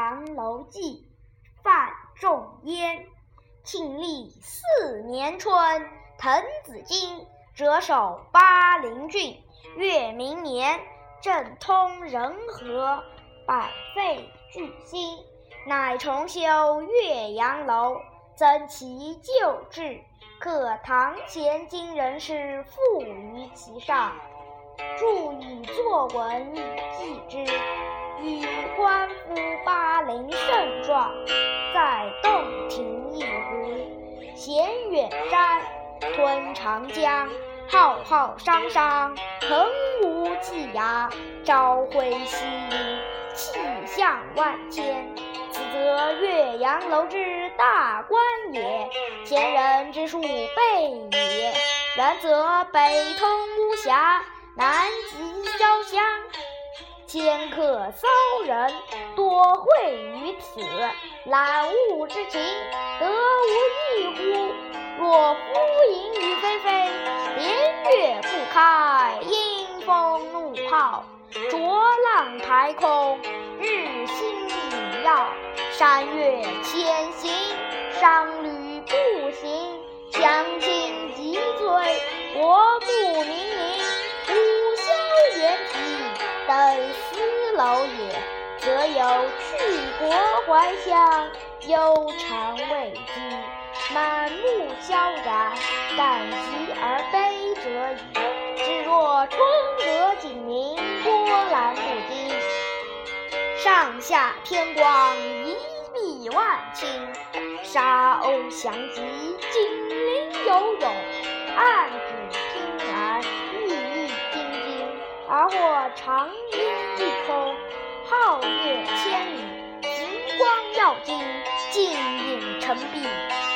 阳楼记》，范仲淹。庆历四年春，滕子京谪守巴陵郡，越明年，政通人和，百废具兴，乃重修岳阳楼，增其旧制，刻堂前今人诗赋于其上，著以作文以记之。以观夫巴陵胜状。在洞庭一湖，衔远山，吞长江，浩浩汤汤，横无际涯，朝晖夕阴，气象万千。此则岳阳楼之大观也，前人之述备也。然则北通巫峡，南极潇湘。迁客骚人多会于此，览物之情，得无异乎？若夫淫雨霏霏，连月不开，阴风怒号，浊浪排空，日星隐曜，山岳潜行，商旅步行，将倾极摧，我体。登斯楼也，则有去国还乡，忧谗畏讥，满目萧然，感极而悲者矣。至若春阁景明，波澜不惊，上下天光，一碧万顷，沙鸥翔集，锦鳞游泳，岸长烟一空，皓月千里，银光耀金，镜影成碧，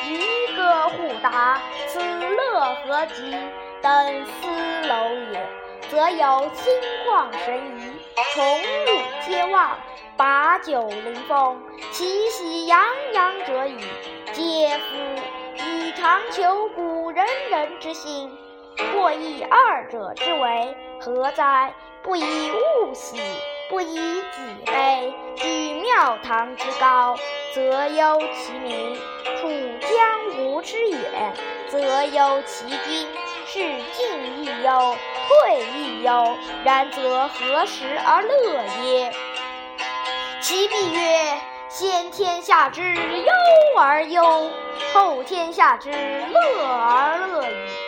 渔歌互答，此乐何极！登斯楼也，则有心旷神怡，宠辱皆忘，把酒临风，其喜洋洋者矣。嗟夫！以长求古仁人之心。或以二者之为何哉？不以物喜，不以己悲。居庙堂之高，则忧其民；处江湖之远，则忧其君。是进亦忧，退亦忧。然则何时而乐耶？其必曰：先天下之忧而忧，后天下之乐而乐矣。